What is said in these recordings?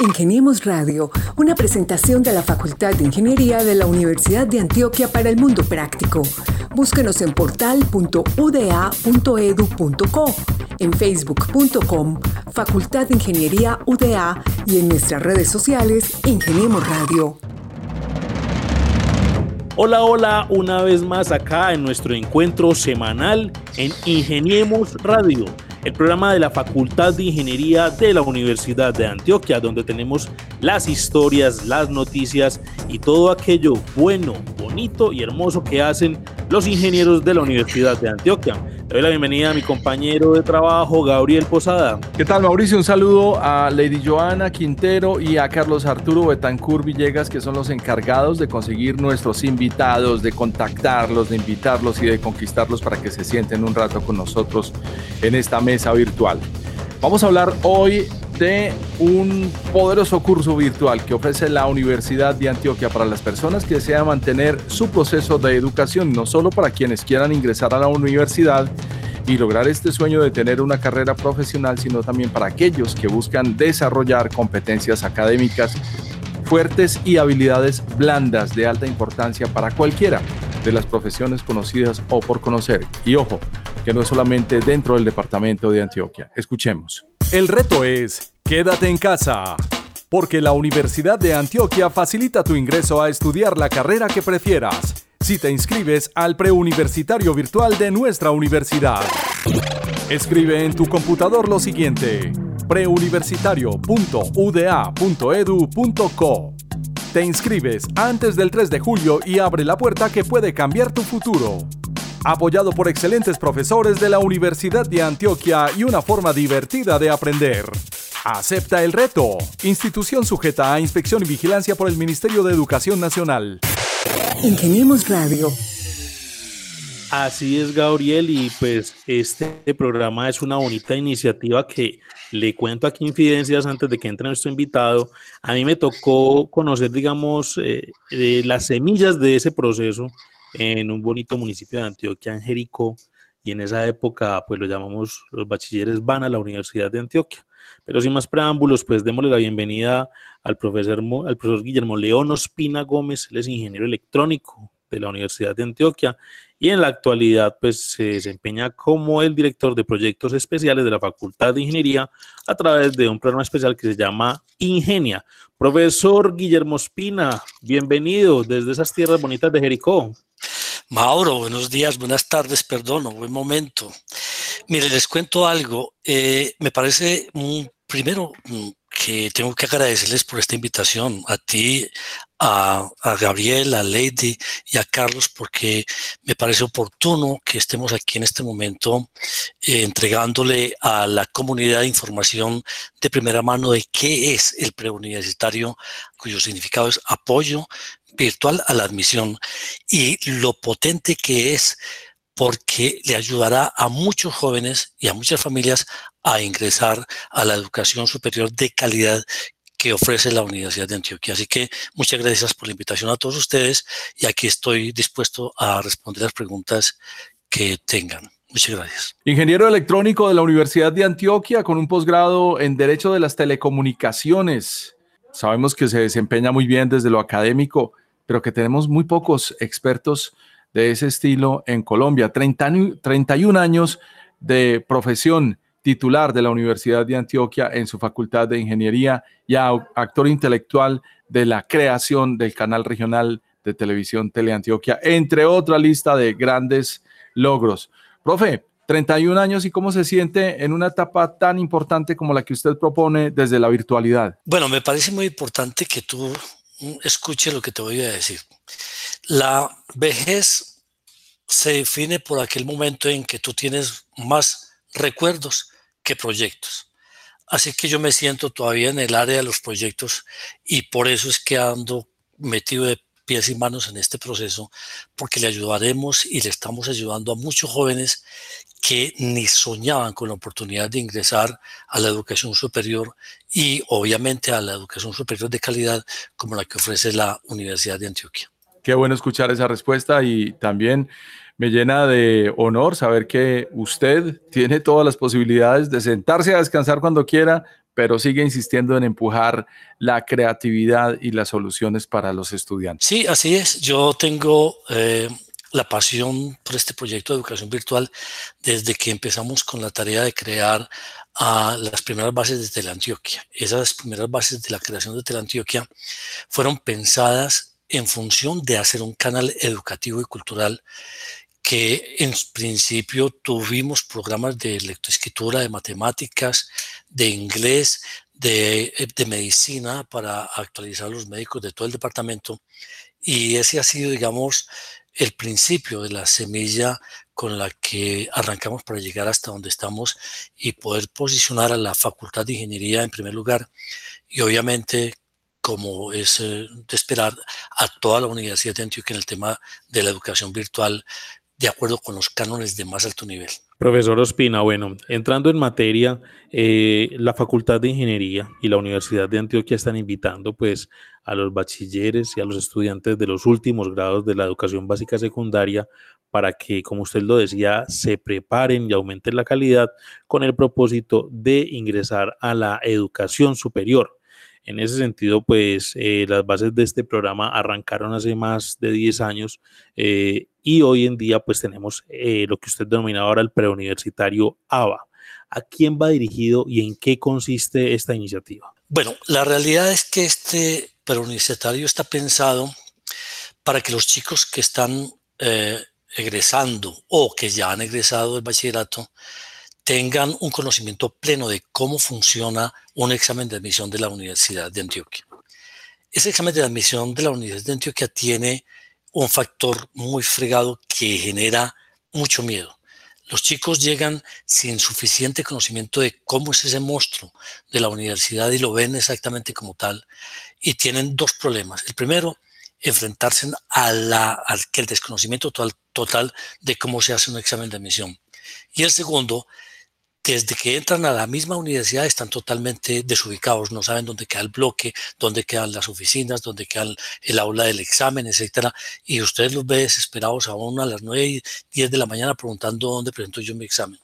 Ingeniemos Radio, una presentación de la Facultad de Ingeniería de la Universidad de Antioquia para el Mundo Práctico. Búsquenos en portal.uda.edu.co, en facebook.com, Facultad de Ingeniería UDA y en nuestras redes sociales, Ingeniemos Radio. Hola, hola, una vez más acá en nuestro encuentro semanal en Ingeniemos Radio el programa de la Facultad de Ingeniería de la Universidad de Antioquia, donde tenemos las historias, las noticias y todo aquello bueno, bonito y hermoso que hacen los ingenieros de la Universidad de Antioquia. Le doy la bienvenida a mi compañero de trabajo, Gabriel Posada. ¿Qué tal, Mauricio? Un saludo a Lady Joana Quintero y a Carlos Arturo Betancur Villegas, que son los encargados de conseguir nuestros invitados, de contactarlos, de invitarlos y de conquistarlos para que se sienten un rato con nosotros en esta mesa virtual. Vamos a hablar hoy de un poderoso curso virtual que ofrece la Universidad de Antioquia para las personas que desean mantener su proceso de educación, no solo para quienes quieran ingresar a la universidad y lograr este sueño de tener una carrera profesional, sino también para aquellos que buscan desarrollar competencias académicas fuertes y habilidades blandas de alta importancia para cualquiera de las profesiones conocidas o por conocer. Y ojo, que no es solamente dentro del departamento de Antioquia. Escuchemos. El reto es, quédate en casa, porque la Universidad de Antioquia facilita tu ingreso a estudiar la carrera que prefieras, si te inscribes al preuniversitario virtual de nuestra universidad. Escribe en tu computador lo siguiente, preuniversitario.uda.edu.co. Te inscribes antes del 3 de julio y abre la puerta que puede cambiar tu futuro apoyado por excelentes profesores de la Universidad de Antioquia y una forma divertida de aprender. Acepta el reto. Institución sujeta a inspección y vigilancia por el Ministerio de Educación Nacional. Ingeniemos Radio. Así es, Gabriel, y pues este programa es una bonita iniciativa que le cuento aquí infidencias antes de que entre nuestro invitado. A mí me tocó conocer, digamos, eh, las semillas de ese proceso en un bonito municipio de Antioquia, en Jericó, y en esa época pues lo llamamos los bachilleres van a la Universidad de Antioquia. Pero sin más preámbulos, pues démosle la bienvenida al profesor, Guillermo León Ospina Gómez, él es ingeniero electrónico de la Universidad de Antioquia y en la actualidad pues se desempeña como el director de proyectos especiales de la Facultad de Ingeniería a través de un programa especial que se llama Ingenia. Profesor Guillermo Ospina, bienvenido desde esas tierras bonitas de Jericó. Mauro, buenos días, buenas tardes, perdón, buen momento. Mire, les cuento algo. Eh, me parece, primero, que tengo que agradecerles por esta invitación a ti, a, Gabriel, a Lady y a Carlos, porque me parece oportuno que estemos aquí en este momento eh, entregándole a la comunidad información de primera mano de qué es el preuniversitario, cuyo significado es apoyo virtual a la admisión y lo potente que es porque le ayudará a muchos jóvenes y a muchas familias a ingresar a la educación superior de calidad que ofrece la Universidad de Antioquia. Así que muchas gracias por la invitación a todos ustedes y aquí estoy dispuesto a responder las preguntas que tengan. Muchas gracias. Ingeniero electrónico de la Universidad de Antioquia con un posgrado en Derecho de las Telecomunicaciones. Sabemos que se desempeña muy bien desde lo académico, pero que tenemos muy pocos expertos de ese estilo en Colombia. 31 años de profesión titular de la Universidad de Antioquia en su Facultad de Ingeniería y actor intelectual de la creación del canal regional de televisión Teleantioquia, entre otra lista de grandes logros. Profe, 31 años y cómo se siente en una etapa tan importante como la que usted propone desde la virtualidad. Bueno, me parece muy importante que tú escuches lo que te voy a decir. La vejez se define por aquel momento en que tú tienes más recuerdos que proyectos. Así que yo me siento todavía en el área de los proyectos y por eso es que ando metido de pies y manos en este proceso, porque le ayudaremos y le estamos ayudando a muchos jóvenes que ni soñaban con la oportunidad de ingresar a la educación superior y obviamente a la educación superior de calidad como la que ofrece la Universidad de Antioquia. Qué bueno escuchar esa respuesta y también me llena de honor saber que usted tiene todas las posibilidades de sentarse a descansar cuando quiera, pero sigue insistiendo en empujar la creatividad y las soluciones para los estudiantes. Sí, así es. Yo tengo eh, la pasión por este proyecto de educación virtual desde que empezamos con la tarea de crear las primeras bases de Teleantioquia. Esas primeras bases de la creación de Teleantioquia fueron pensadas en función de hacer un canal educativo y cultural que en principio tuvimos programas de lectoescritura, de matemáticas, de inglés, de, de, medicina para actualizar los médicos de todo el departamento. Y ese ha sido, digamos, el principio de la semilla con la que arrancamos para llegar hasta donde estamos y poder posicionar a la Facultad de Ingeniería en primer lugar y obviamente como es eh, de esperar a toda la Universidad de Antioquia en el tema de la educación virtual de acuerdo con los cánones de más alto nivel. Profesor Ospina, bueno, entrando en materia, eh, la Facultad de Ingeniería y la Universidad de Antioquia están invitando pues a los bachilleres y a los estudiantes de los últimos grados de la educación básica secundaria para que, como usted lo decía, se preparen y aumenten la calidad con el propósito de ingresar a la educación superior. En ese sentido, pues eh, las bases de este programa arrancaron hace más de 10 años eh, y hoy en día pues tenemos eh, lo que usted denomina ahora el preuniversitario ABA. ¿A quién va dirigido y en qué consiste esta iniciativa? Bueno, la realidad es que este preuniversitario está pensado para que los chicos que están egresando o que ya han egresado del bachillerato tengan un conocimiento pleno de cómo funciona un examen de admisión de la Universidad de Antioquia. Ese examen de admisión de la Universidad de Antioquia tiene un factor muy fregado que genera mucho miedo. Los chicos llegan sin suficiente conocimiento de cómo es ese monstruo de la universidad y lo ven exactamente como tal y tienen dos problemas. El primero, enfrentarse a la, al desconocimiento total, total de cómo se hace un examen de admisión. Y el segundo, desde que entran a la misma universidad están totalmente desubicados, no saben dónde queda el bloque, dónde quedan las oficinas, dónde queda el, aula del examen, etcétera, y usted los ve desesperados aún a las 9 y 10 de la mañana preguntando dónde presento yo mi examen.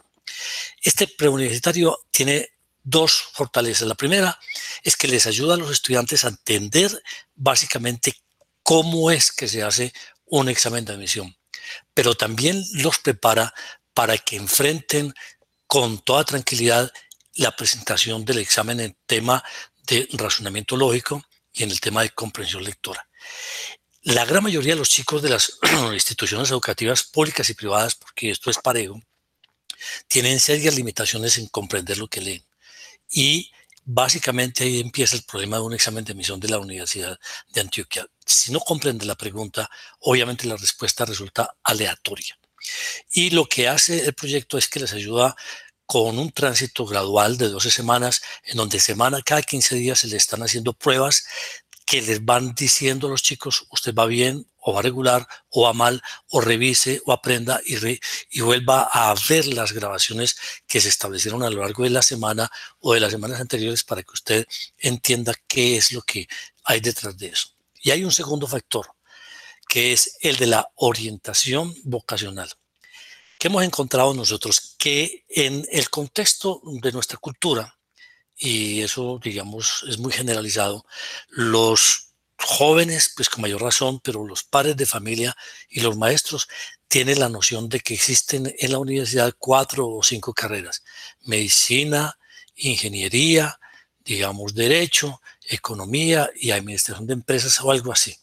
Este preuniversitario tiene dos fortalezas. La primera es que les ayuda a los estudiantes a entender básicamente cómo es que se hace un examen de admisión, pero también los prepara para que enfrenten con toda tranquilidad la presentación del examen en tema de razonamiento lógico y en el tema de comprensión lectora. La gran mayoría de los chicos de las instituciones educativas públicas y privadas, porque esto es parejo, tienen serias limitaciones en comprender lo que leen. Y básicamente ahí empieza el problema de un examen de admisión de la Universidad de Antioquia. Si no comprende la pregunta, obviamente la respuesta resulta aleatoria. Y lo que hace el proyecto es que les ayuda con un tránsito gradual de 12 semanas, en donde semana, cada 15 días se le están haciendo pruebas que les van diciendo a los chicos, usted va bien o va regular o va mal, o revise o aprenda y, y vuelva a ver las grabaciones que se establecieron a lo largo de la semana o de las semanas anteriores para que usted entienda qué es lo que hay detrás de eso. Y hay un segundo factor, que es el de la orientación vocacional. ¿Qué hemos encontrado nosotros? Que en el contexto de nuestra cultura, y eso digamos es muy generalizado, los jóvenes, pues con mayor razón, pero los padres de familia y los maestros tienen la noción de que existen en la universidad cuatro o cinco carreras, medicina, ingeniería, digamos derecho, economía y administración de empresas o algo así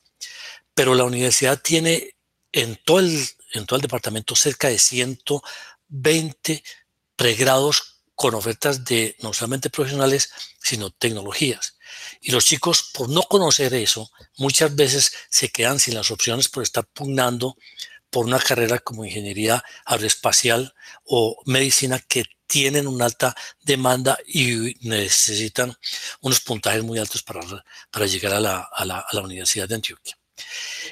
pero la universidad tiene en todo el, departamento cerca de 120 pregrados con ofertas de no solamente profesionales, sino tecnologías. Y los chicos, por no conocer eso, muchas veces se quedan sin las opciones por estar pugnando por una carrera como ingeniería aeroespacial o medicina que tienen una alta demanda y necesitan unos puntajes muy altos para, llegar a la, a la Universidad de Antioquia.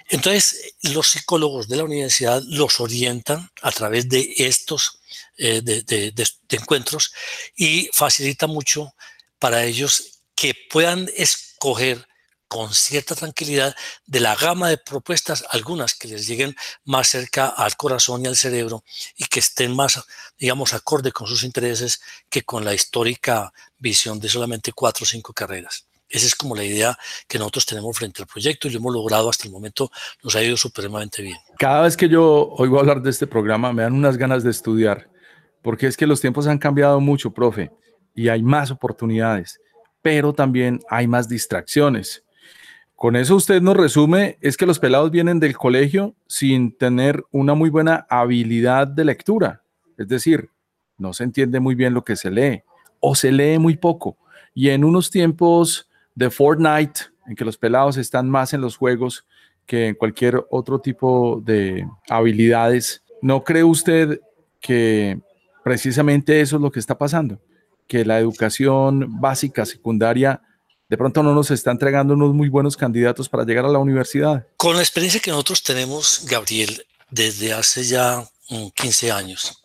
Entonces, los psicólogos de la universidad los orientan a través de estos eh, de, encuentros y facilita mucho para ellos que puedan escoger con cierta tranquilidad de la gama de propuestas, algunas que les lleguen más cerca al corazón y al cerebro y que estén más, digamos, acorde con sus intereses que con la histórica visión de solamente cuatro o cinco carreras. Esa es como la idea que nosotros tenemos frente al proyecto y lo hemos logrado hasta el momento, nos ha ido supremamente bien. Cada vez que yo oigo hablar de este programa me dan unas ganas de estudiar, porque es que los tiempos han cambiado mucho, profe, y hay más oportunidades, pero también hay más distracciones. Con eso usted nos resume, es que los pelados vienen del colegio sin tener una muy buena habilidad de lectura. Es decir, no se entiende muy bien lo que se lee o se lee muy poco. Y en unos tiempos de Fortnite, en que los pelados están más en los juegos que en cualquier otro tipo de habilidades, ¿no cree usted que precisamente eso es lo que está pasando? Que la educación básica, secundaria, de pronto no nos está entregando unos muy buenos candidatos para llegar a la universidad. Con la experiencia que nosotros tenemos, Gabriel, desde hace ya 15 mm, años,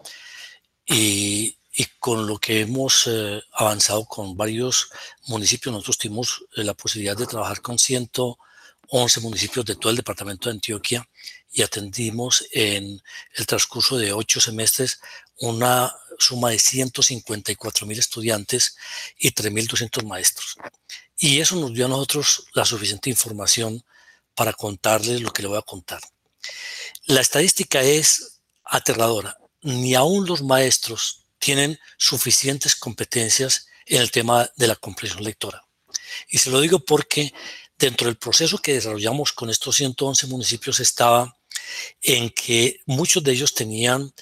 y, con lo que hemos eh, avanzado con varios municipios, nosotros tuvimos eh, la posibilidad de trabajar con 111 municipios de todo el departamento de Antioquia y atendimos en el transcurso de ocho semestres una suma de 154 mil estudiantes y 3.200 maestros. Y eso nos dio a nosotros la suficiente información para contarles lo que le voy a contar. La estadística es aterradora. Ni aún los maestros tienen suficientes competencias en el tema de la comprensión lectora. Y se lo digo porque dentro del proceso que desarrollamos con estos 111 municipios estaba en que muchos de ellos tenían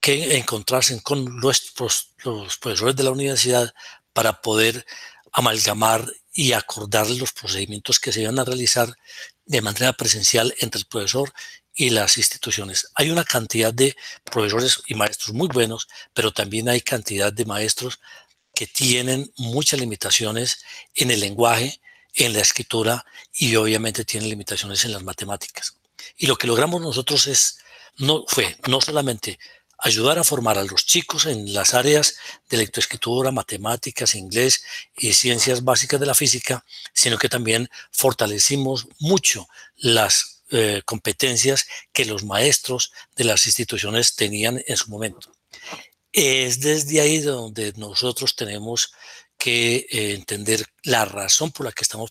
que encontrarse con los, profesores de la universidad para poder amalgamar y acordar los procedimientos que se iban a realizar de manera presencial entre el profesor y las instituciones. Hay una cantidad de profesores y maestros muy buenos, pero también hay cantidad de maestros que tienen muchas limitaciones en el lenguaje, en la escritura y obviamente tienen limitaciones en las matemáticas. Y lo que logramos nosotros es no fue no solamente ayudar a formar a los chicos en las áreas de lectoescritura, matemáticas, inglés y ciencias básicas de la física, sino que también fortalecimos mucho las eh, competencias que los maestros de las instituciones tenían en su momento. Es desde ahí donde nosotros tenemos que eh, entender la razón por la que estamos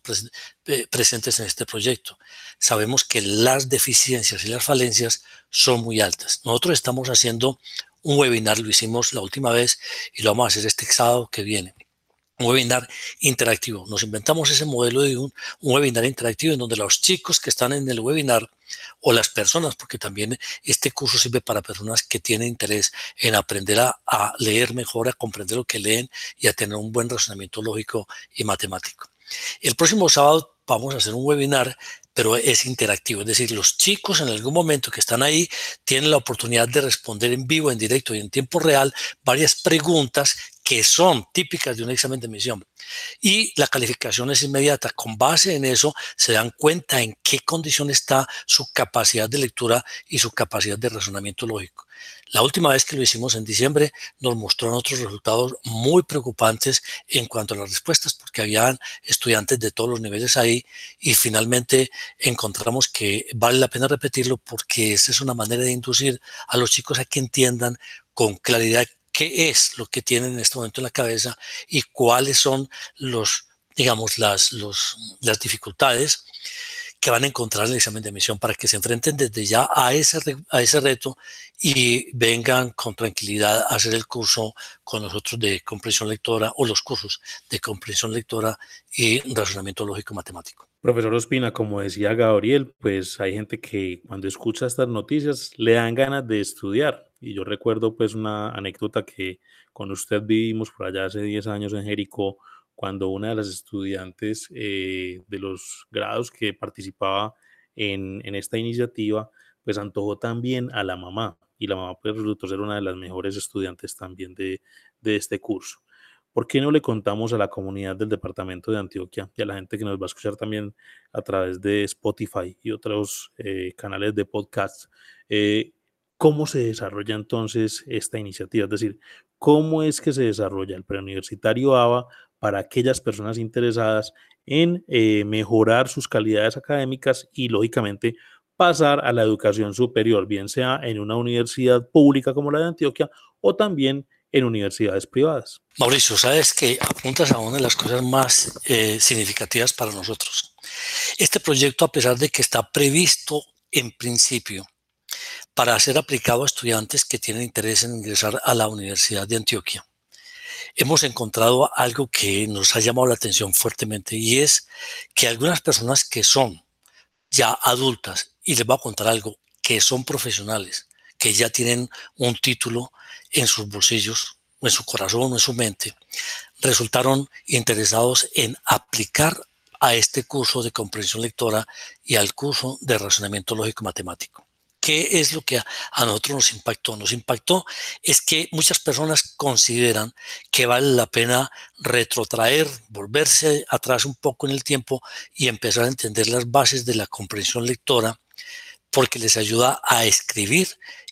eh, presentes en este proyecto. Sabemos que las deficiencias y las falencias son muy altas. Nosotros estamos haciendo un webinar, lo hicimos la última vez y lo vamos a hacer este sábado que viene un webinar interactivo. Nos inventamos ese modelo de un, webinar interactivo en donde los chicos que están en el webinar o las personas, porque también este curso sirve para personas que tienen interés en aprender a, leer mejor, a comprender lo que leen y a tener un buen razonamiento lógico y matemático. El próximo sábado vamos a hacer un webinar pero es interactivo. Es decir, los chicos en algún momento que están ahí tienen la oportunidad de responder en vivo, en directo y en tiempo real varias preguntas que son típicas de un examen de admisión. Y la calificación es inmediata. Con base en eso se dan cuenta en qué condición está su capacidad de lectura y su capacidad de razonamiento lógico. La última vez que lo hicimos en diciembre nos mostró otros resultados muy preocupantes en cuanto a las respuestas, porque habían estudiantes de todos los niveles ahí y finalmente encontramos que vale la pena repetirlo porque esa es una manera de inducir a los chicos a que entiendan con claridad qué es lo que tienen en este momento en la cabeza y cuáles son los, digamos, las, las dificultades que van a encontrar en el examen de admisión para que se enfrenten desde ya a ese, a ese reto y vengan con tranquilidad a hacer el curso con nosotros de comprensión lectora o los cursos de comprensión lectora y razonamiento lógico matemático. Profesor Ospina, como decía Gabriel, pues hay gente que cuando escucha estas noticias le dan ganas de estudiar. Y yo recuerdo pues una anécdota que con usted vivimos por allá hace 10 años en Jericó, cuando una de las estudiantes eh, de los grados que participaba en, esta iniciativa, pues antojó también a la mamá y la mamá pues resultó ser una de las mejores estudiantes también de, este curso. ¿Por qué no le contamos a la comunidad del departamento de Antioquia y a la gente que nos va a escuchar también a través de Spotify y otros eh, canales de podcast eh, cómo se desarrolla entonces esta iniciativa? Es decir, ¿cómo es que se desarrolla el preuniversitario ABA para aquellas personas interesadas en eh, mejorar sus calidades académicas y, lógicamente, pasar a la educación superior, bien sea en una universidad pública como la de Antioquia o también en universidades privadas. Mauricio, sabes que apuntas a una de las cosas más eh, significativas para nosotros. Este proyecto, a pesar de que está previsto en principio para ser aplicado a estudiantes que tienen interés en ingresar a la Universidad de Antioquia, hemos encontrado algo que nos ha llamado la atención fuertemente y es que algunas personas que son ya adultas, y les voy a contar algo, que son profesionales, que ya tienen un título en sus bolsillos, en su corazón, en su mente, resultaron interesados en aplicar a este curso de comprensión lectora y al curso de razonamiento lógico matemático. ¿Qué es lo que a, nosotros nos impactó? Nos impactó es que muchas personas consideran que vale la pena retrotraer, volverse atrás un poco en el tiempo y empezar a entender las bases de la comprensión lectora porque les ayuda a escribir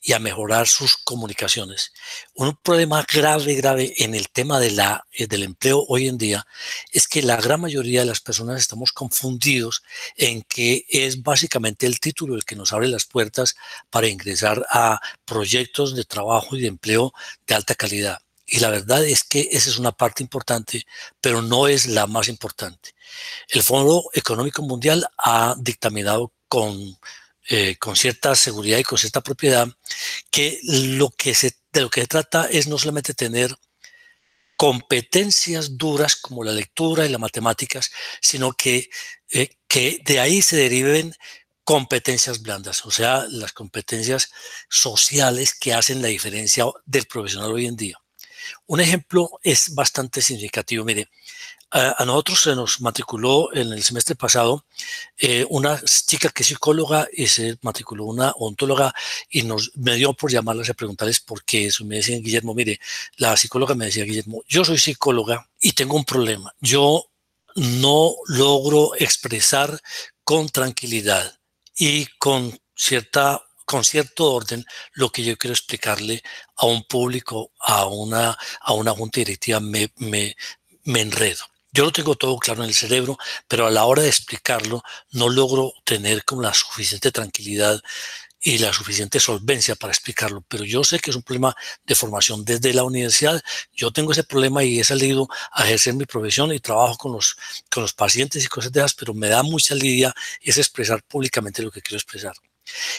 y a mejorar sus comunicaciones. Un problema grave, grave en el tema de la, eh, del empleo hoy en día es que la gran mayoría de las personas estamos confundidos en que es básicamente el título el que nos abre las puertas para ingresar a proyectos de trabajo y de empleo de alta calidad. Y la verdad es que esa es una parte importante, pero no es la más importante. El Fondo Económico Mundial ha dictaminado con eh, con cierta seguridad y con cierta propiedad, que lo que se, de lo que se trata es no solamente tener competencias duras como la lectura y las matemáticas, sino que, eh, que de ahí se deriven competencias blandas, o sea, las competencias sociales que hacen la diferencia del profesional hoy en día. Un ejemplo es bastante significativo. Mire, a, nosotros se nos matriculó en el semestre pasado eh, una chica que es psicóloga y se matriculó una ontóloga y nos me dio por llamarlas a preguntarles por qué eso. Me decían, Guillermo, mire, la psicóloga me decía, Guillermo, yo soy psicóloga y tengo un problema. Yo no logro expresar con tranquilidad y con cierta con cierto orden lo que yo quiero explicarle a un público, a una, a una junta directiva, me, me, me enredo. Yo lo tengo todo claro en el cerebro, pero a la hora de explicarlo no logro tener como la suficiente tranquilidad y la suficiente solvencia para explicarlo, pero yo sé que es un problema de formación desde la universidad. Yo tengo ese problema y he salido a ejercer mi profesión y trabajo con los, pacientes y cosas de esas, pero me da mucha lidia es expresar públicamente lo que quiero expresar.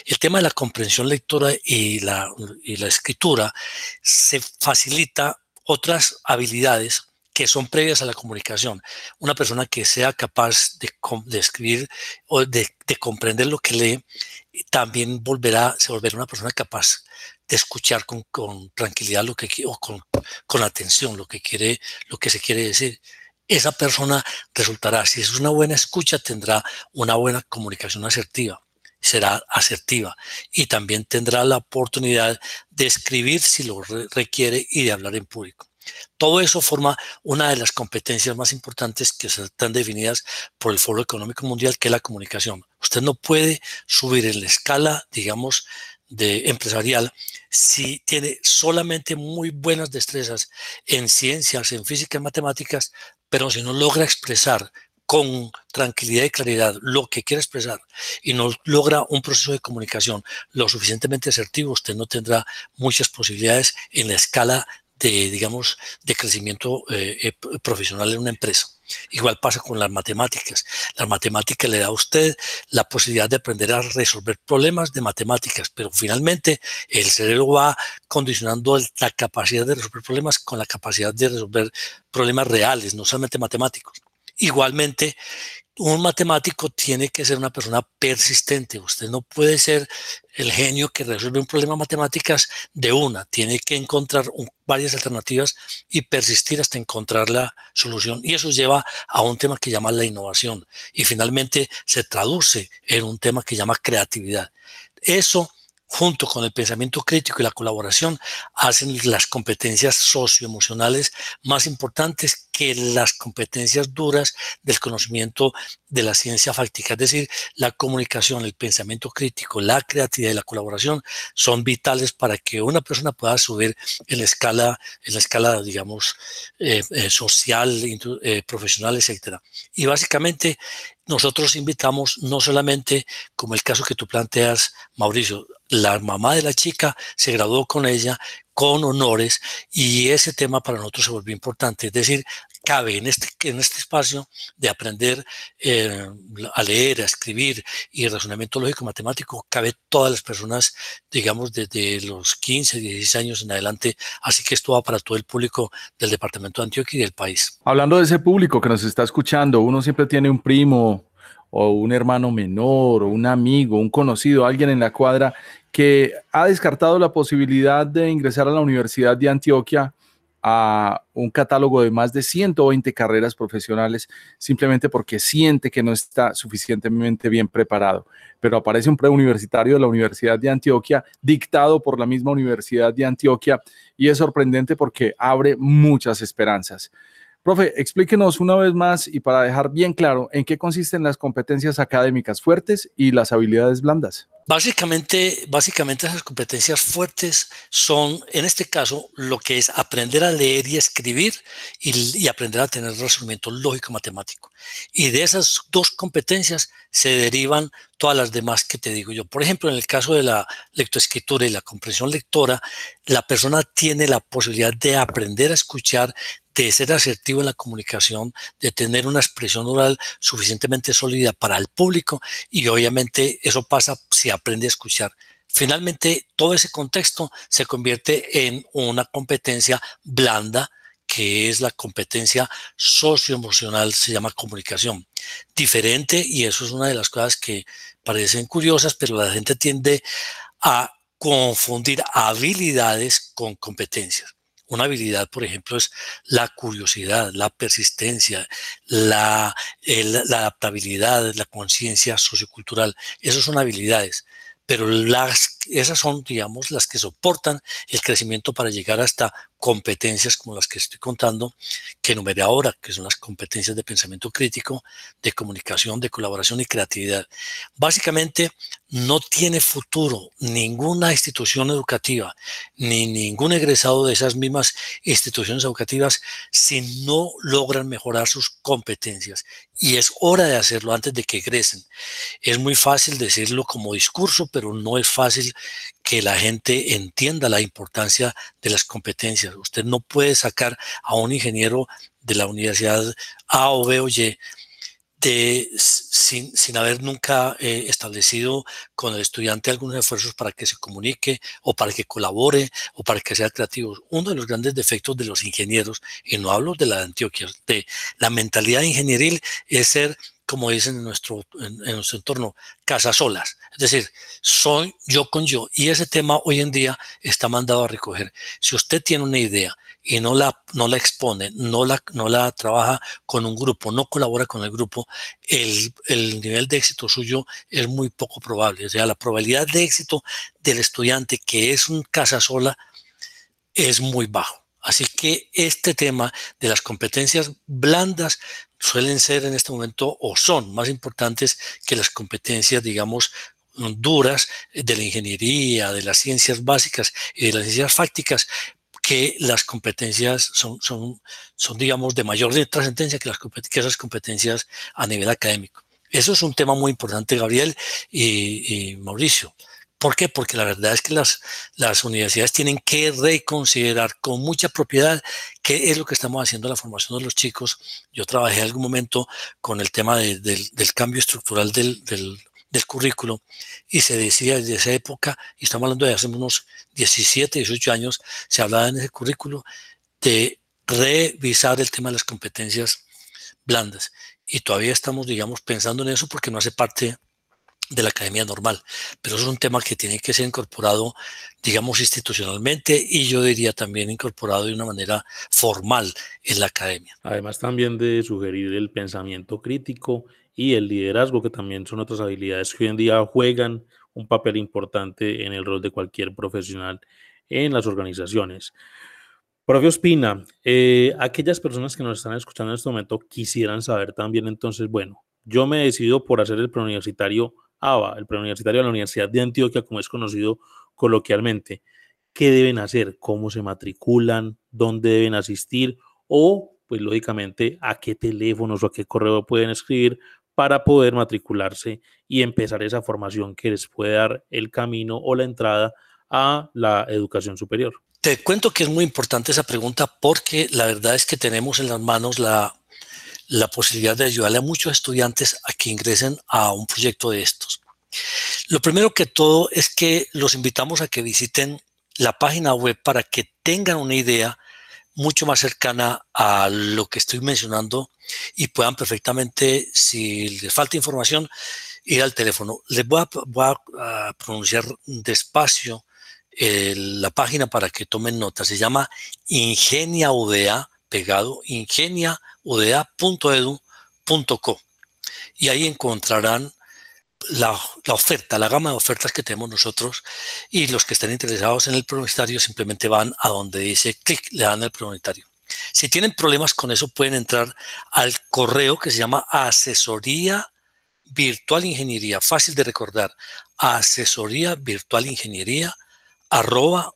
El tema de la comprensión lectora y la escritura se facilita otras habilidades que son previas a la comunicación. Una persona que sea capaz de, escribir o de, comprender lo que lee, también volverá, se volverá una persona capaz de escuchar con, tranquilidad lo que o con, con atención lo que quiere, lo que se quiere decir. Esa persona resultará, si es una buena escucha, tendrá una buena comunicación asertiva será asertiva y también tendrá la oportunidad de escribir si lo requiere y de hablar en público. Todo eso forma una de las competencias más importantes que están definidas por el Foro Económico Mundial, que es la comunicación. Usted no puede subir en la escala, digamos, de empresarial si tiene solamente muy buenas destrezas en ciencias, en física, en matemáticas, pero si no logra expresar con tranquilidad y claridad lo que quiere expresar y no logra un proceso de comunicación lo suficientemente asertivo, usted no tendrá muchas posibilidades en la escala de, digamos, de crecimiento eh, eh, profesional en una empresa. Igual pasa con las matemáticas. Las matemáticas le da a usted la posibilidad de aprender a resolver problemas de matemáticas, pero finalmente el cerebro va condicionando la capacidad de resolver problemas con la capacidad de resolver problemas reales, no solamente matemáticos. Igualmente, un matemático tiene que ser una persona persistente. Usted no puede ser el genio que resuelve un problema de matemáticas de una. Tiene que encontrar varias alternativas y persistir hasta encontrar la solución. Y eso lleva a un tema que llama la innovación. Y finalmente se traduce en un tema que llama creatividad. Eso junto con el pensamiento crítico y la colaboración, hacen las competencias socioemocionales más importantes que las competencias duras del conocimiento de la ciencia fáctica. Es decir, la comunicación, el pensamiento crítico, la creatividad y la colaboración son vitales para que una persona pueda subir en la escala, en la escala digamos, eh, eh, social, eh, profesional, etc. Y básicamente nosotros invitamos no solamente, como el caso que tú planteas, Mauricio, la mamá de la chica se graduó con ella con honores y ese tema para nosotros se volvió importante. Es decir, cabe en este, en este espacio de aprender eh, a leer, a escribir y razonamiento lógico matemático, cabe todas las personas, digamos, desde los 15, 16 años en adelante. Así que esto va para todo el público del departamento de Antioquia y del país. Hablando de ese público que nos está escuchando, uno siempre tiene un primo o un hermano menor o un amigo, un conocido, alguien en la cuadra que ha descartado la posibilidad de ingresar a la Universidad de Antioquia a un catálogo de más de 120 carreras profesionales simplemente porque siente que no está suficientemente bien preparado. Pero aparece un preuniversitario de la Universidad de Antioquia dictado por la misma Universidad de Antioquia y es sorprendente porque abre muchas esperanzas. Profe, explíquenos una vez más y para dejar bien claro en qué consisten las competencias académicas fuertes y las habilidades blandas. Básicamente, básicamente esas competencias fuertes son, en este caso, lo que es aprender a leer y escribir y, aprender a tener razonamiento lógico matemático. Y de esas dos competencias se derivan todas las demás que te digo yo. Por ejemplo, en el caso de la lectoescritura y la comprensión lectora, la persona tiene la posibilidad de aprender a escuchar, de ser asertivo en la comunicación, de tener una expresión oral suficientemente sólida para el público y obviamente eso pasa si aprende a escuchar. Finalmente, todo ese contexto se convierte en una competencia blanda que es la competencia socioemocional, se llama comunicación. Diferente, y eso es una de las cosas que parecen curiosas, pero la gente tiende a confundir habilidades con competencias. Una habilidad, por ejemplo, es la curiosidad, la persistencia, la, adaptabilidad, la conciencia sociocultural. Esas son habilidades pero las, esas son, digamos, las que soportan el crecimiento para llegar hasta competencias como las que estoy contando, que enumeré ahora, que son las competencias de pensamiento crítico, de comunicación, de colaboración y creatividad. Básicamente, no tiene futuro ninguna institución educativa, ni ningún egresado de esas mismas instituciones educativas si no logran mejorar sus competencias. Y es hora de hacerlo antes de que egresen. Es muy fácil decirlo como discurso, pero no es fácil que la gente entienda la importancia de las competencias. Usted no puede sacar a un ingeniero de la universidad A o B o Y sin, sin, haber nunca eh, establecido con el estudiante algunos esfuerzos para que se comunique o para que colabore o para que sea creativo. Uno de los grandes defectos de los ingenieros, y no hablo de la de Antioquia, de la mentalidad ingenieril es ser, como dicen en nuestro, en, nuestro entorno, casasolas. Es decir, soy yo con yo. Y ese tema hoy en día está mandado a recoger. Si usted tiene una idea, y no la, no la expone, no la, no la trabaja con un grupo, no colabora con el grupo, el, el nivel de éxito suyo es muy poco probable. O sea, la probabilidad de éxito del estudiante que es un casa sola es muy bajo. Que este tema de las competencias blandas suelen ser en este momento o son más importantes que las competencias, digamos, duras de la ingeniería, de las ciencias básicas y de las ciencias fácticas, que las competencias son, son, son digamos, de mayor trascendencia que, las, que esas competencias a nivel académico. Eso es un tema muy importante, Gabriel y, Mauricio. ¿Por qué? Porque la verdad es que las, universidades tienen que reconsiderar con mucha propiedad qué es lo que estamos haciendo en la formación de los chicos. Yo trabajé en algún momento con el tema del, cambio estructural del, del, del currículo y se decía desde esa época, y estamos hablando de hace unos 17, 18 años, se hablaba en ese currículo de revisar el tema de las competencias blandas. Y todavía estamos, digamos, pensando en eso porque no hace parte de la academia normal. Pero es un tema que tiene que ser incorporado, digamos, institucionalmente y yo diría también incorporado de una manera formal en la academia. Además también de sugerir el pensamiento crítico y el liderazgo, que también son otras habilidades que hoy en día juegan un papel importante en el rol de cualquier profesional en las organizaciones. Profe Ospina, eh, aquellas personas que nos están escuchando en este momento quisieran saber también entonces, bueno, yo me he decidido por hacer el preuniversitario ABA, el preuniversitario de la Universidad de Antioquia, como es conocido coloquialmente. ¿Qué deben hacer? ¿Cómo se matriculan? ¿Dónde deben asistir? O, pues lógicamente, a qué teléfonos o a qué correo pueden escribir para poder matricularse y empezar esa formación que les puede dar el camino o la entrada a la educación superior. Te cuento que es muy importante esa pregunta porque la verdad es que tenemos en las manos la la posibilidad de ayudarle a muchos estudiantes a que ingresen a un proyecto de estos. Lo primero que todo es que los invitamos a que visiten la página web para que tengan una idea mucho más cercana a lo que estoy mencionando y puedan perfectamente, si les falta información, ir al teléfono. Les voy a, pronunciar despacio la página para que tomen nota. Se llama Ingenia UDA, pegado, ingenia udea.edu.co y ahí encontrarán la, oferta, la gama de ofertas que tenemos nosotros y los que estén interesados en el preuniversitario simplemente van a donde dice clic, le dan el preuniversitario. Si tienen problemas con eso pueden entrar al correo que se llama asesoría virtual ingeniería, fácil de recordar, asesoría virtual ingeniería arroba.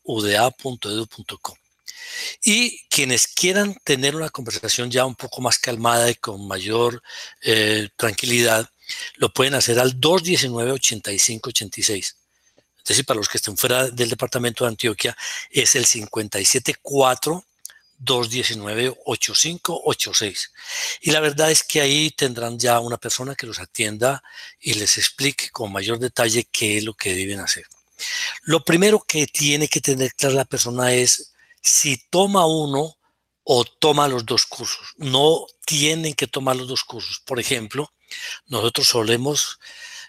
Y quienes quieran tener una conversación ya un poco más calmada y con mayor eh, tranquilidad, lo pueden hacer al 219-8586. Es decir, para los que estén fuera del departamento de Antioquia, es el 574 219-8586. Y la verdad es que ahí tendrán ya una persona que los atienda y les explique con mayor detalle qué es lo que deben hacer. Lo primero que tiene que tener clara la persona es si toma uno o toma los dos cursos. No tienen que tomar los dos cursos. Por ejemplo, nosotros solemos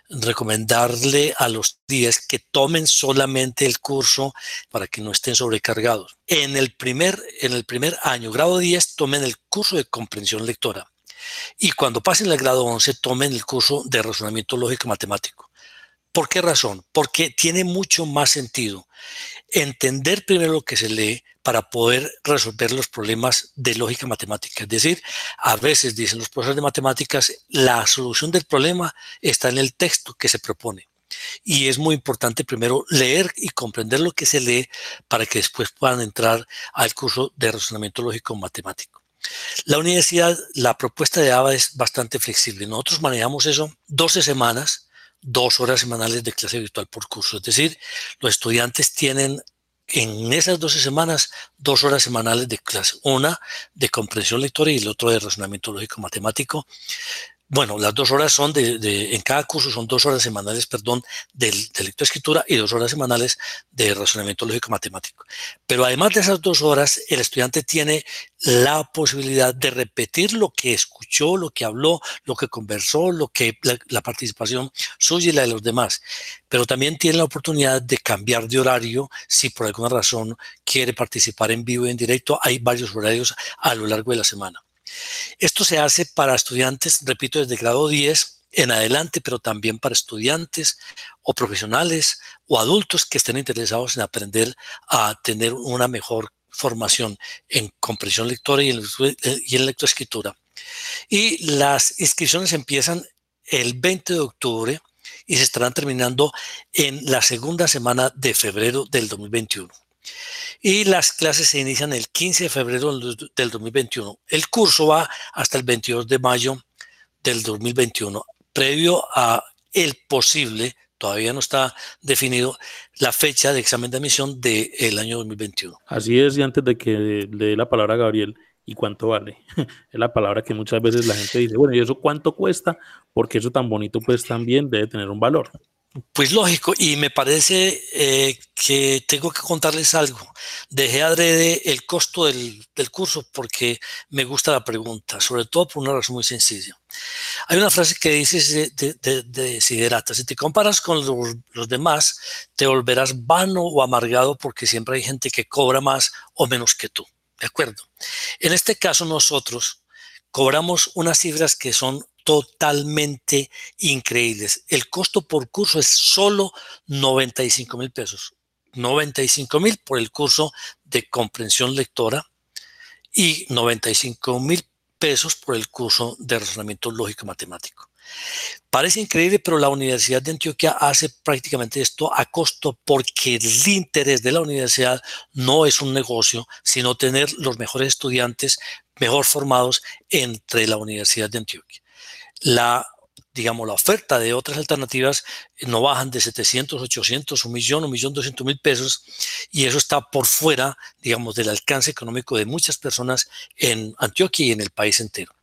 recomendarle a los 10 que tomen solamente el curso para que no estén sobrecargados. En el primer, en el primer año, grado 10, tomen el curso de comprensión lectora. Y cuando pasen el grado 11, tomen el curso de razonamiento lógico matemático. ¿Por qué razón? Porque tiene mucho más sentido entender primero lo que se lee para poder resolver los problemas de lógica matemática. Es decir, a veces dicen los profesores de matemáticas, la solución del problema está en el texto que se propone. Y es muy importante primero leer y comprender lo que se lee para que después puedan entrar al curso de razonamiento lógico matemático. La universidad, la propuesta de ABA es bastante flexible. Nosotros manejamos eso 12 semanas, dos horas semanales de clase virtual por curso. Es decir, los estudiantes tienen en esas 12 semanas dos horas semanales de clase, una de comprensión lectora y el otro de razonamiento lógico matemático. Bueno, las dos horas son de, en cada curso son dos horas semanales, perdón, de, de lectoescritura y dos horas semanales de razonamiento lógico matemático. Pero además de esas dos horas, el estudiante tiene la posibilidad de repetir lo que escuchó, lo que habló, lo que conversó, lo que la, participación suya y la de los demás. Pero también tiene la oportunidad de cambiar de horario si por alguna razón quiere participar en vivo y en directo. Hay varios horarios a lo largo de la semana. Esto se hace para estudiantes, repito, desde grado 10 en adelante, pero también para estudiantes o profesionales o adultos que estén interesados en aprender a tener una mejor formación en comprensión lectora y en, y en lectoescritura. Y las inscripciones empiezan el 20 de octubre y se estarán terminando en la segunda semana de febrero del 2021 y las clases se inician el 15 de febrero del 2021. El curso va hasta el 22 de mayo del 2021, previo a el posible, todavía no está definido, la fecha de examen de admisión del año 2021. Así es, y antes de que le dé la palabra a Gabriel, ¿y cuánto vale? es la palabra que muchas veces la gente dice, bueno, ¿y eso cuánto cuesta? Porque eso tan bonito pues también debe tener un valor. Pues lógico, y me parece eh, que tengo que contarles algo. Dejé adrede el costo del, curso porque me gusta la pregunta, sobre todo por una razón muy sencilla. Hay una frase que dice de, de, de Siderata, si te comparas con los, los demás, te volverás vano o amargado porque siempre hay gente que cobra más o menos que tú. ¿De acuerdo? En este caso nosotros cobramos unas cifras que son totalmente increíbles. El costo por curso es solo 95 mil pesos. 95 mil por el curso de comprensión lectora y 95 mil pesos por el curso de razonamiento lógico matemático. Parece increíble, pero la Universidad de Antioquia hace prácticamente esto a costo porque el interés de la universidad no es un negocio, sino tener los mejores estudiantes mejor formados entre la Universidad de Antioquia. La digamos, la oferta de otras alternativas no bajan de 700, 800, un millón, un millón 200 mil pesos y eso está por fuera, digamos, del alcance económico de muchas personas en Antioquia y en el país entero.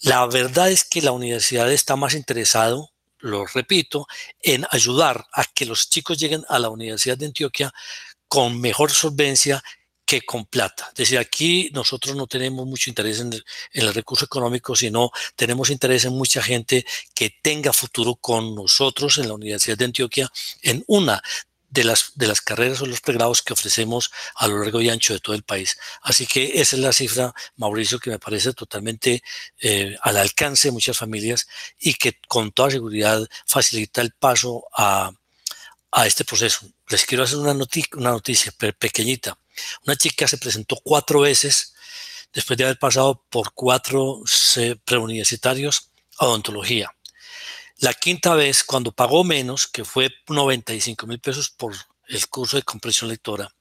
La verdad es que la universidad está más interesado, lo repito, en ayudar a que los chicos lleguen a la Universidad de Antioquia con mejor solvencia que con plata. Es decir, aquí nosotros no tenemos mucho interés en el, recurso económico, sino tenemos interés en mucha gente que tenga futuro con nosotros en la Universidad de Antioquia en una de las, de las carreras o los pregrados que ofrecemos a lo largo y ancho de todo el país. Así que esa es la cifra, Mauricio, que me parece totalmente eh, al alcance de muchas familias y que con toda seguridad facilita el paso a, a este proceso. Les quiero hacer una, una noticia pequeñita. Una chica se presentó cuatro veces después de haber pasado por cuatro preuniversitarios a odontología. La quinta vez, cuando pagó menos, que fue 95 mil pesos por el curso de comprensión lectora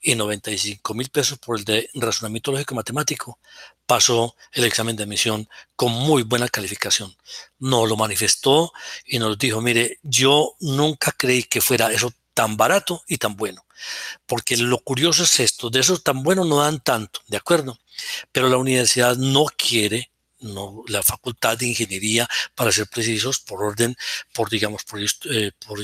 y 95 mil pesos por el de razonamiento lógico matemático, pasó el examen de admisión con muy buena calificación. Nos lo manifestó y nos dijo, mire, yo nunca creí que fuera eso tan barato y tan bueno. Porque lo curioso es esto, de esos tan buenos no dan tanto, ¿de acuerdo? Pero la universidad no quiere, no, la facultad de ingeniería, para ser precisos, por orden, por digamos, por, eh, por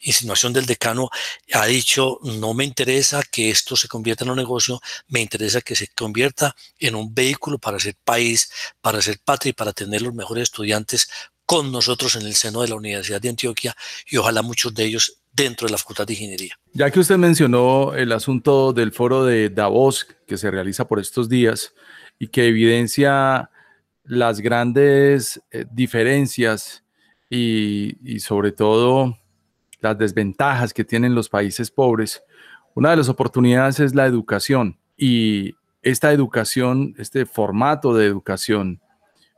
insinuación del decano, ha dicho, no me interesa que esto se convierta en un negocio, me interesa que se convierta en un vehículo para ser país, para ser patria y para tener los mejores estudiantes con nosotros en el seno de la Universidad de Antioquia y ojalá muchos de ellos dentro de la Facultad de Ingeniería. Ya que usted mencionó el asunto del foro de Davos que se realiza por estos días y que evidencia las grandes eh, diferencias y, y, sobre todo las desventajas que tienen los países pobres, una de las oportunidades es la educación y esta educación, este formato de educación,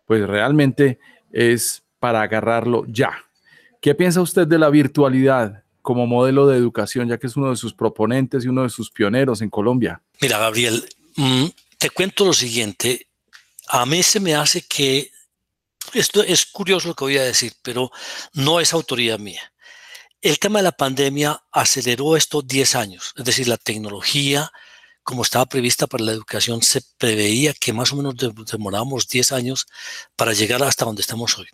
pues realmente es para agarrarlo ya. ¿Qué piensa usted de la virtualidad? Como modelo de educación, ya que es uno de sus proponentes y uno de sus pioneros en Colombia? Mira, Gabriel, mm, te cuento lo siguiente. A mí se me hace que, esto es curioso lo que voy a decir, pero no es autoridad mía. El tema de la pandemia aceleró estos 10 años, es decir, la tecnología, como estaba prevista para la educación, se preveía que más o menos demorábamos 10 años para llegar hasta donde estamos hoy.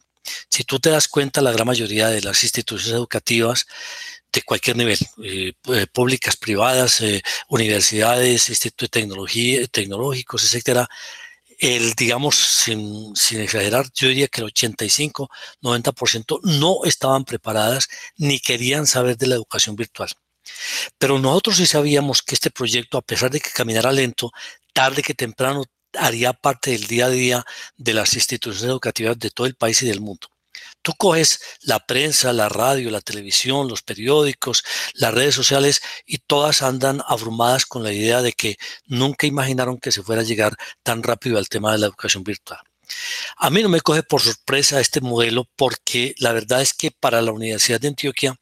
Si tú te das cuenta, la gran mayoría de las instituciones educativas de cualquier nivel, eh, eh, públicas, privadas, eh, universidades, institutos tecnología, tecnológicos, etcétera, el, digamos, sin, sin, exagerar, yo diría que el 85, 90% no estaban preparadas ni querían saber de la educación virtual. Pero nosotros sí sabíamos que este proyecto, a pesar de que caminara lento, tarde que temprano haría parte del día a día de las instituciones educativas de todo el país y del mundo. Tú coges la prensa, la radio, la televisión, los periódicos, las redes sociales y todas andan abrumadas con la idea de que nunca imaginaron que se fuera a llegar tan rápido al tema de la educación virtual. A mí no me coge por sorpresa este modelo porque la verdad es que para la Universidad de Antioquia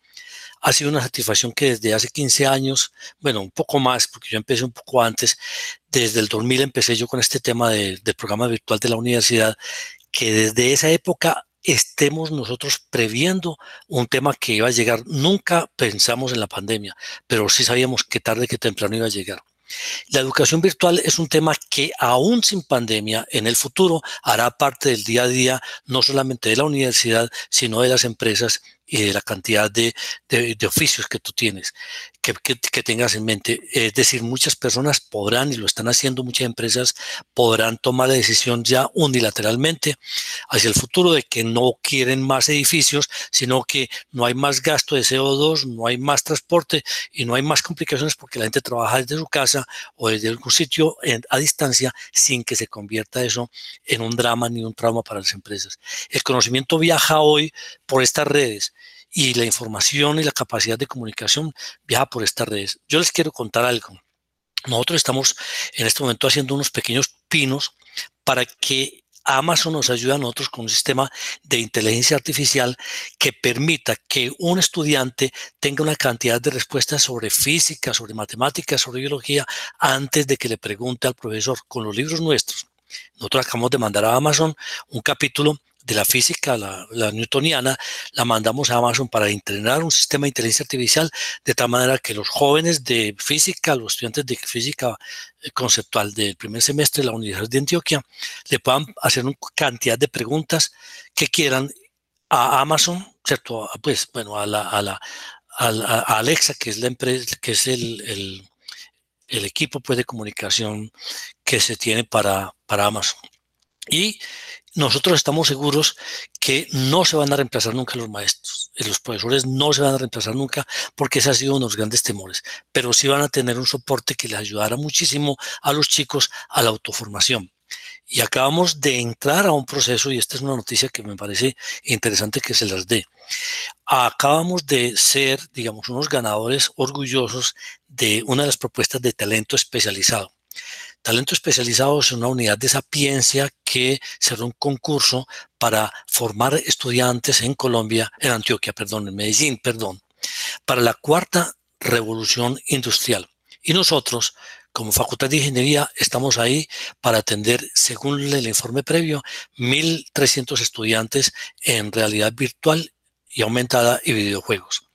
ha sido una satisfacción que desde hace 15 años, bueno, un poco más, porque yo empecé un poco antes, desde el 2000 empecé yo con este tema del programa virtual de la universidad, que desde esa época estemos nosotros previendo un tema que iba a llegar. Nunca pensamos en la pandemia, pero sí sabíamos que tarde que temprano iba a llegar. La educación virtual es un tema que aún sin pandemia en el futuro hará parte del día a día, no solamente de la universidad, sino de las empresas y de la cantidad de, de, oficios que tú tienes, que, tengas en mente. Es decir, muchas personas podrán, y lo están haciendo muchas empresas, podrán tomar la decisión ya unilateralmente hacia el futuro de que no quieren más edificios, sino que no hay más gasto de CO2, no hay más transporte y no hay más complicaciones porque la gente trabaja desde su casa o desde algún sitio a distancia sin que se convierta eso en un drama ni un trauma para las empresas. El conocimiento viaja hoy por estas redes y la información y la capacidad de comunicación viaja por estas redes. Yo les quiero contar algo. Nosotros estamos en este momento haciendo unos pequeños pinos para que Amazon nos ayude a nosotros con un sistema de inteligencia artificial que permita que un estudiante tenga una cantidad de respuestas sobre física, sobre matemáticas, sobre biología, antes de que le pregunte al profesor con los libros nuestros. Nosotros acabamos de mandar a Amazon un capítulo de la física, la, newtoniana, la mandamos a Amazon para entrenar un sistema de inteligencia artificial de tal manera que los jóvenes de física, los estudiantes de física eh, conceptual del primer semestre de la Universidad de Antioquia, le puedan hacer una cantidad de preguntas que quieran a Amazon, ¿cierto? Pues bueno, a la, a la a Alexa, que es la empresa, que es el, el, el, equipo pues, de comunicación que se tiene para, para Amazon. Y nosotros estamos seguros que no se van a reemplazar nunca los maestros. Eh, los profesores no se van a reemplazar nunca porque ese ha sido uno de los grandes temores, pero sí van a tener un soporte que les ayudará muchísimo a los chicos a la autoformación. Y acabamos de entrar a un proceso, y esta es una noticia que me parece interesante que se las dé. Acabamos de ser, digamos, unos ganadores orgullosos de una de las propuestas de talento especializado. Talento especializado es una unidad de sapiencia que cerró un concurso para formar estudiantes en Colombia, en Antioquia, perdón, en Medellín, perdón, para la cuarta revolución industrial. Y nosotros, como Facultad de Ingeniería, estamos ahí para atender, según el informe previo, 1.300 estudiantes en realidad virtual y aumentada y videojuegos.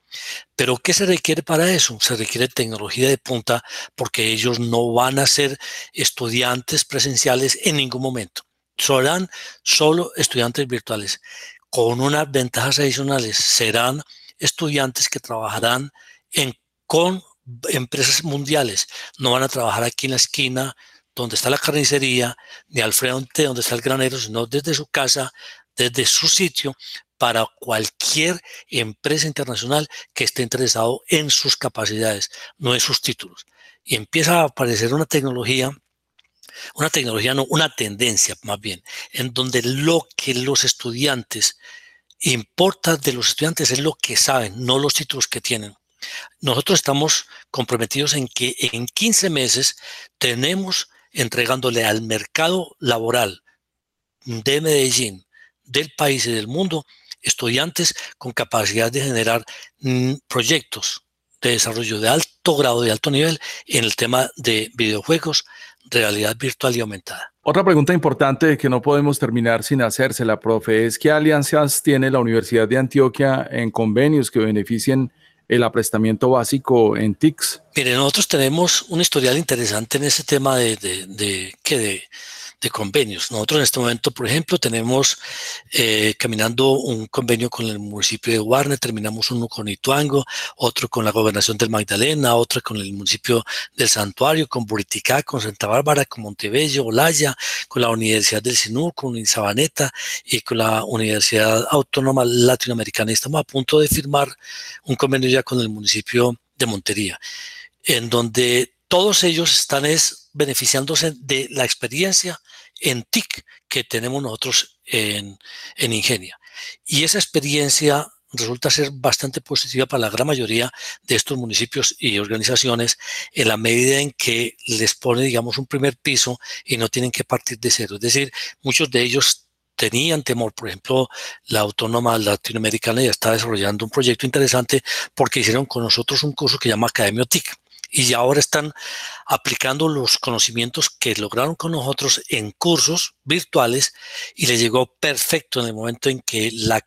Pero ¿qué se requiere para eso? Se requiere tecnología de punta porque ellos no van a ser estudiantes presenciales en ningún momento. Serán solo estudiantes virtuales. Con unas ventajas adicionales, serán estudiantes que trabajarán con empresas mundiales. No van a trabajar aquí en la esquina donde está la carnicería, ni al frente donde está el granero, sino desde su casa, desde su sitio, para cualquier empresa internacional que esté interesado en sus capacidades, no en sus títulos. Y empieza a aparecer una tecnología, una tecnología, no, una tendencia más bien, en donde lo que los estudiantes importa de los estudiantes es lo que saben, no los títulos que tienen. Nosotros estamos comprometidos en que en 15 meses tenemos entregándole al mercado laboral de Medellín, del país y del mundo estudiantes con capacidad de generar mm, proyectos de desarrollo de alto grado, de alto nivel en el tema de videojuegos, realidad virtual y aumentada. Otra pregunta importante que no podemos terminar sin hacérsela, profe, es qué alianzas tiene la Universidad de Antioquia en convenios que beneficien el aprestamiento básico en TICS. Mire, nosotros tenemos un historial interesante en ese tema de, de, convenios. Nosotros en este momento, por ejemplo, tenemos eh, caminando un convenio con el municipio de Guarne, terminamos uno con Ituango, otro con la gobernación del Magdalena, otro con el municipio del Santuario, con Buriticá, con Santa Bárbara, con Montebello, Olaya, con la Universidad del Sinú, con Sabaneta y con la Universidad Autónoma Latinoamericana. Estamos a punto de firmar un convenio ya con el municipio de Montería, en donde todos ellos están es beneficiándose de la experiencia en TIC que tenemos nosotros en, en Ingenia. Y esa experiencia resulta ser bastante positiva para la gran mayoría de estos municipios y organizaciones en la medida en que les pone, digamos, un primer piso y no tienen que partir de cero. Es decir, muchos de ellos tenían temor. Por ejemplo, la Autónoma Latinoamericana ya está desarrollando un proyecto interesante porque hicieron con nosotros un curso que se llama Academio TIC y ahora están aplicando los conocimientos que lograron con nosotros en cursos virtuales y les llegó perfecto en el momento en que la,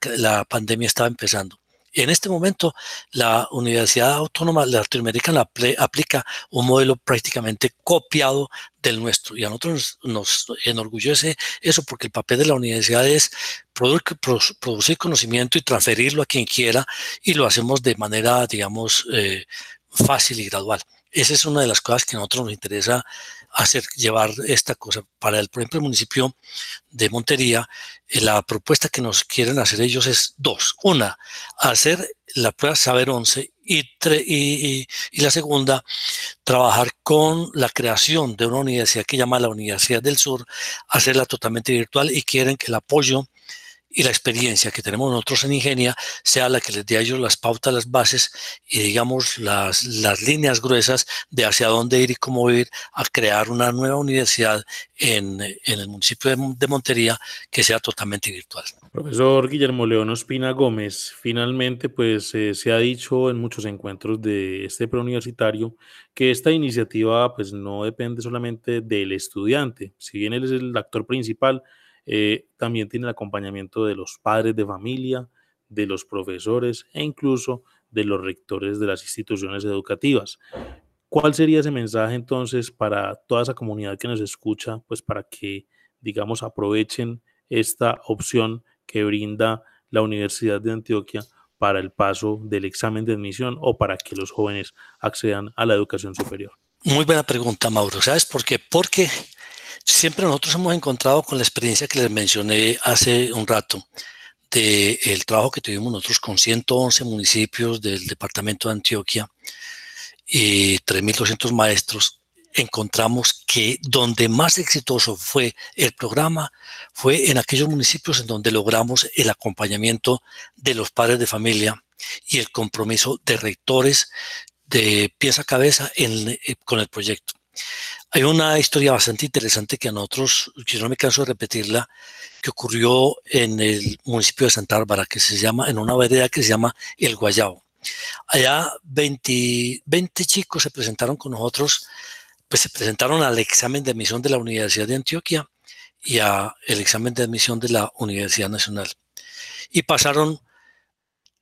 pandemia estaba empezando. En este momento, la Universidad Autónoma Latinoamericana aplica un modelo prácticamente copiado del nuestro. Y a nosotros nos, enorgullece eso porque el papel de la universidad es producir conocimiento y transferirlo a quien quiera y lo hacemos de manera, digamos, eh, fácil y gradual. Esa es una de las cosas que a nosotros nos interesa hacer, llevar esta cosa. Para el, por ejemplo, el municipio de Montería, eh, la propuesta que nos quieren hacer ellos es dos. Una, hacer la prueba Saber 11 y, y, y, la segunda, trabajar con la creación de una universidad que llama la Universidad del Sur, hacerla totalmente virtual y quieren que el apoyo y la experiencia que tenemos nosotros en Ingenia sea la que les dé a ellos las pautas, las bases y digamos las, las líneas gruesas de hacia dónde ir y cómo ir a crear una nueva universidad en, en el municipio de, Montería que sea totalmente virtual. Profesor Guillermo León Ospina Gómez, finalmente pues eh, se ha dicho en muchos encuentros de este preuniversitario que esta iniciativa pues no depende solamente del estudiante, si bien él es el actor principal, eh, también tiene el acompañamiento de los padres de familia, de los profesores e incluso de los rectores de las instituciones educativas. ¿Cuál sería ese mensaje entonces para toda esa comunidad que nos escucha, pues para que, digamos, aprovechen esta opción que brinda la Universidad de Antioquia para el paso del examen de admisión o para que los jóvenes accedan a la educación superior? Muy buena pregunta, Mauro. ¿Sabes por qué? Porque Siempre nosotros hemos encontrado con la experiencia que les mencioné hace un rato del el trabajo que tuvimos nosotros con 111 municipios del departamento de Antioquia y 3.200 maestros, encontramos que donde más exitoso fue el programa fue en aquellos municipios en donde logramos el acompañamiento de los padres de familia y el compromiso de rectores de pieza a cabeza eh, con el proyecto. Hay una historia bastante interesante que a nosotros, yo no me canso de repetirla, que ocurrió en el municipio de Santa Bárbara, que se llama, en una vereda que se llama El Guayabo. Allá 20, 20 chicos se presentaron con nosotros, pues se presentaron al examen de admisión de la Universidad de Antioquia y al examen de admisión de la Universidad Nacional. Y pasaron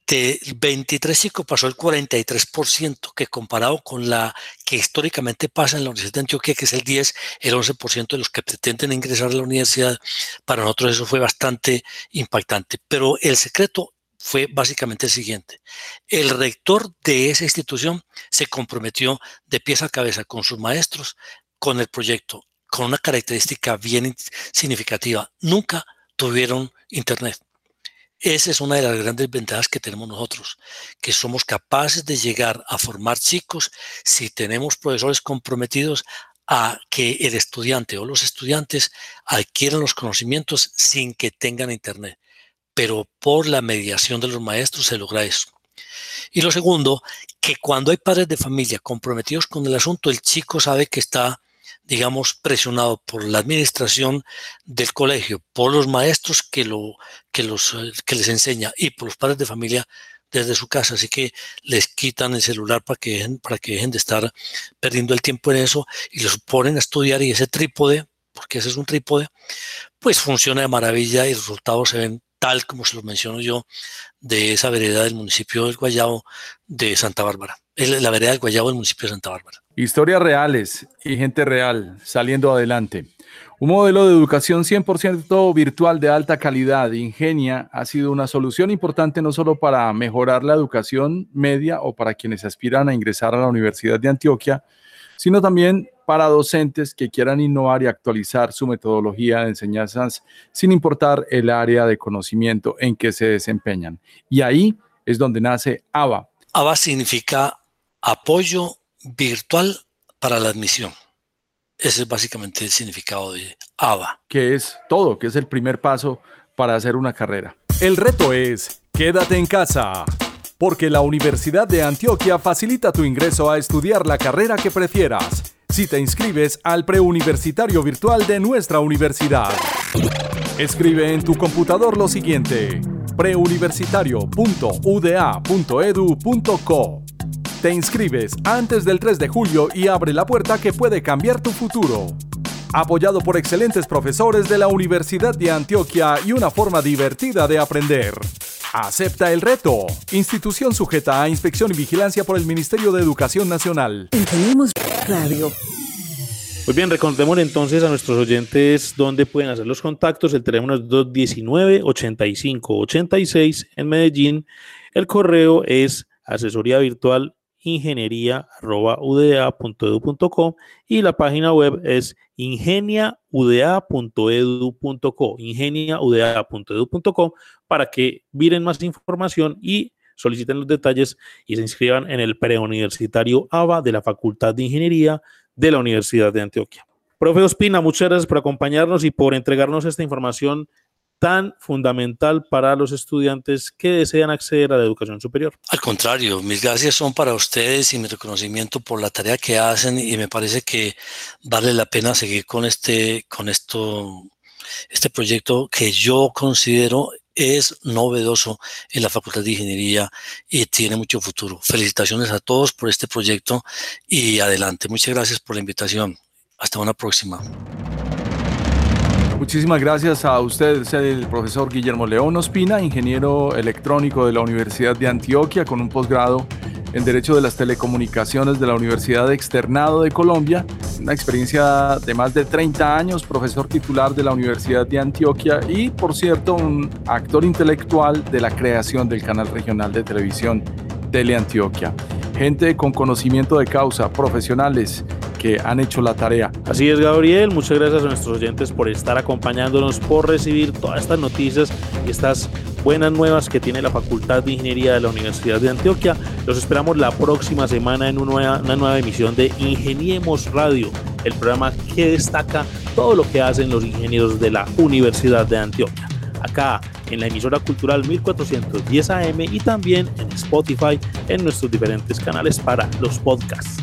de 23 chicos pasó el 43%, que comparado con la que históricamente pasa en la Universidad de Antioquia, que es el 10, el 11% de los que pretenden ingresar a la universidad, para nosotros eso fue bastante impactante. Pero el secreto fue básicamente el siguiente. El rector de esa institución se comprometió de pies a cabeza con sus maestros, con el proyecto, con una característica bien significativa. Nunca tuvieron internet. Esa es una de las grandes ventajas que tenemos nosotros, que somos capaces de llegar a formar chicos si tenemos profesores comprometidos a que el estudiante o los estudiantes adquieran los conocimientos sin que tengan internet. Pero por la mediación de los maestros se logra eso. Y lo segundo, que cuando hay padres de familia comprometidos con el asunto, el chico sabe que está digamos, presionado por la administración del colegio, por los maestros que, lo, que, los, eh, que les enseña y por los padres de familia desde su casa. Así que les quitan el celular para que dejen, para que dejen de estar perdiendo el tiempo en eso y los ponen a estudiar y ese trípode, porque ese es un trípode, pues funciona de maravilla y los resultados se ven tal como se los menciono yo de esa vereda del municipio del Guayabo de Santa Bárbara. Es la vereda del Guayabo del municipio de Santa Bárbara. Historias reales y gente real saliendo adelante. Un modelo de educación 100% virtual de alta calidad, Ingenia, ha sido una solución importante no solo para mejorar la educación media o para quienes aspiran a ingresar a la Universidad de Antioquia, sino también para docentes que quieran innovar y actualizar su metodología de enseñanzas sin importar el área de conocimiento en que se desempeñan. Y ahí es donde nace ABA. ABA significa apoyo virtual para la admisión. Ese es básicamente el significado de ABA. Que es todo, que es el primer paso para hacer una carrera. El reto es, quédate en casa, porque la Universidad de Antioquia facilita tu ingreso a estudiar la carrera que prefieras, si te inscribes al preuniversitario virtual de nuestra universidad. Escribe en tu computador lo siguiente, preuniversitario.uda.edu.co te inscribes antes del 3 de julio y abre la puerta que puede cambiar tu futuro. Apoyado por excelentes profesores de la Universidad de Antioquia y una forma divertida de aprender. Acepta el reto. Institución sujeta a inspección y vigilancia por el Ministerio de Educación Nacional. Ingeniemos Radio. Muy bien, recordemos entonces a nuestros oyentes dónde pueden hacer los contactos. El teléfono es 219-8586 en Medellín. El correo es asesoría virtual ingeniería.uda.edu.co y la página web es ingeniauda.edu.co, ingeniauda.edu.co para que miren más información y soliciten los detalles y se inscriban en el preuniversitario ABA de la Facultad de Ingeniería de la Universidad de Antioquia. Profe Ospina, muchas gracias por acompañarnos y por entregarnos esta información tan fundamental para los estudiantes que desean acceder a la educación superior. Al contrario, mis gracias son para ustedes y mi reconocimiento por la tarea que hacen y me parece que vale la pena seguir con este, con esto, este proyecto que yo considero es novedoso en la Facultad de Ingeniería y tiene mucho futuro. Felicitaciones a todos por este proyecto y adelante. Muchas gracias por la invitación. Hasta una próxima. Muchísimas gracias a usted, el profesor Guillermo León Ospina, ingeniero electrónico de la Universidad de Antioquia con un posgrado en Derecho de las Telecomunicaciones de la Universidad Externado de Colombia, una experiencia de más de 30 años, profesor titular de la Universidad de Antioquia y, por cierto, un actor intelectual de la creación del canal regional de televisión Teleantioquia. Gente con conocimiento de causa, profesionales que han hecho la tarea. Así es, Gabriel. Muchas gracias a nuestros oyentes por estar acompañándonos, por recibir todas estas noticias y estas buenas nuevas que tiene la Facultad de Ingeniería de la Universidad de Antioquia. Los esperamos la próxima semana en una nueva, emisión de Ingeniemos Radio, el programa que destaca todo lo que hacen los ingenieros de la Universidad de Antioquia. Acá en la emisora cultural 1410 AM y también en Spotify en nuestros diferentes canales para los podcasts.